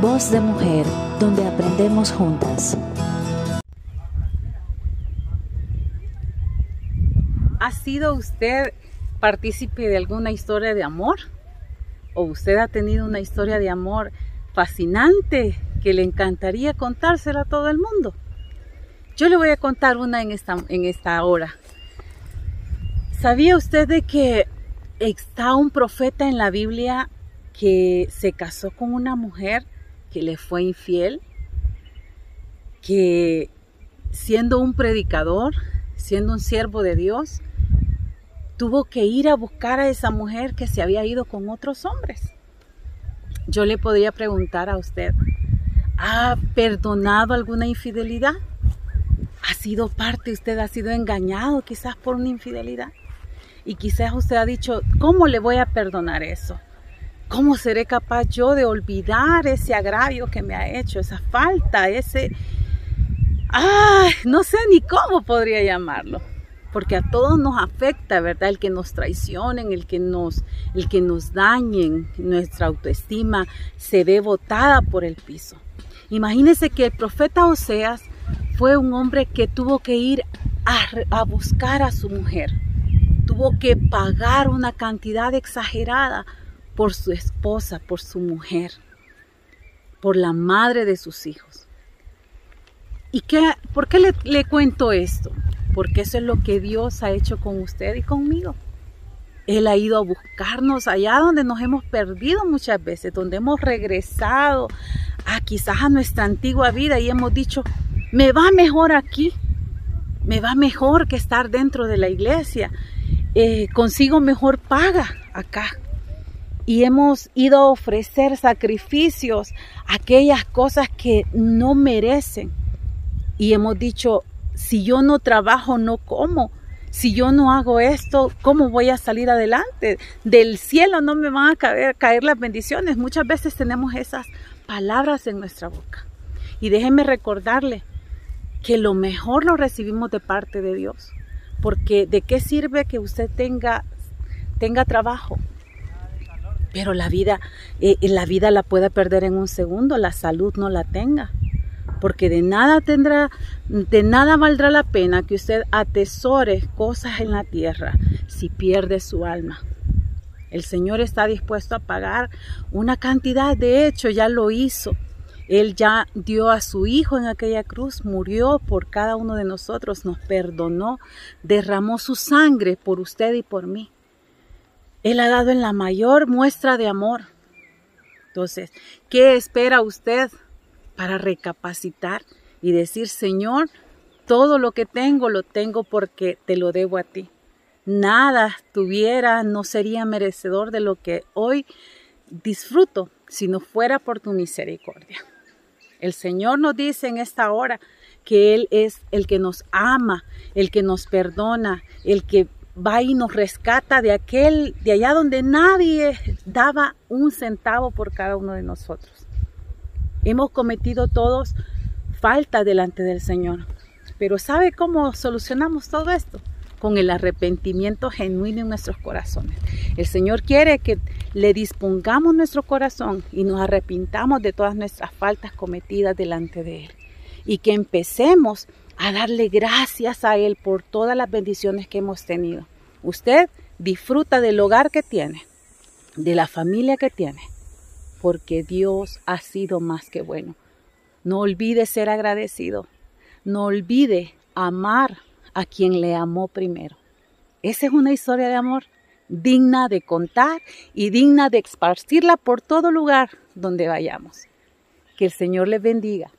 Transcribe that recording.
Voz de mujer, donde aprendemos juntas. ¿Ha sido usted partícipe de alguna historia de amor? ¿O usted ha tenido una historia de amor fascinante que le encantaría contársela a todo el mundo? Yo le voy a contar una en esta, en esta hora. ¿Sabía usted de que está un profeta en la Biblia que se casó con una mujer que le fue infiel? Que siendo un predicador, siendo un siervo de Dios, tuvo que ir a buscar a esa mujer que se había ido con otros hombres. Yo le podría preguntar a usted, ¿ha perdonado alguna infidelidad? ¿Ha sido parte, usted ha sido engañado quizás por una infidelidad? Y quizás usted ha dicho, ¿cómo le voy a perdonar eso? ¿Cómo seré capaz yo de olvidar ese agravio que me ha hecho, esa falta, ese... ¡Ay! No sé ni cómo podría llamarlo porque a todos nos afecta, ¿verdad? El que nos traicionen, el que nos, el que nos dañen, nuestra autoestima se ve botada por el piso. Imagínense que el profeta Oseas fue un hombre que tuvo que ir a, a buscar a su mujer, tuvo que pagar una cantidad exagerada por su esposa, por su mujer, por la madre de sus hijos. ¿Y qué, por qué le, le cuento esto? porque eso es lo que Dios ha hecho con usted y conmigo. Él ha ido a buscarnos allá donde nos hemos perdido muchas veces, donde hemos regresado a quizás a nuestra antigua vida y hemos dicho, me va mejor aquí, me va mejor que estar dentro de la iglesia, eh, consigo mejor paga acá. Y hemos ido a ofrecer sacrificios, aquellas cosas que no merecen. Y hemos dicho, si yo no trabajo, no como. Si yo no hago esto, ¿cómo voy a salir adelante? Del cielo no me van a caer, caer las bendiciones. Muchas veces tenemos esas palabras en nuestra boca. Y déjenme recordarle que lo mejor lo recibimos de parte de Dios. Porque de qué sirve que usted tenga, tenga trabajo, pero la vida, eh, la vida la puede perder en un segundo, la salud no la tenga porque de nada tendrá, de nada valdrá la pena que usted atesore cosas en la tierra si pierde su alma. El Señor está dispuesto a pagar una cantidad, de hecho ya lo hizo. Él ya dio a su Hijo en aquella cruz, murió por cada uno de nosotros, nos perdonó, derramó su sangre por usted y por mí. Él ha dado en la mayor muestra de amor. Entonces, ¿qué espera usted para recapacitar y decir, Señor, todo lo que tengo lo tengo porque te lo debo a ti. Nada tuviera, no sería merecedor de lo que hoy disfruto si no fuera por tu misericordia. El Señor nos dice en esta hora que Él es el que nos ama, el que nos perdona, el que va y nos rescata de aquel, de allá donde nadie daba un centavo por cada uno de nosotros. Hemos cometido todos falta delante del Señor. Pero ¿sabe cómo solucionamos todo esto? Con el arrepentimiento genuino en nuestros corazones. El Señor quiere que le dispongamos nuestro corazón y nos arrepintamos de todas nuestras faltas cometidas delante de Él. Y que empecemos a darle gracias a Él por todas las bendiciones que hemos tenido. Usted disfruta del hogar que tiene, de la familia que tiene, porque Dios ha sido más que bueno. No olvide ser agradecido. No olvide amar a quien le amó primero. Esa es una historia de amor digna de contar y digna de esparcirla por todo lugar donde vayamos. Que el Señor les bendiga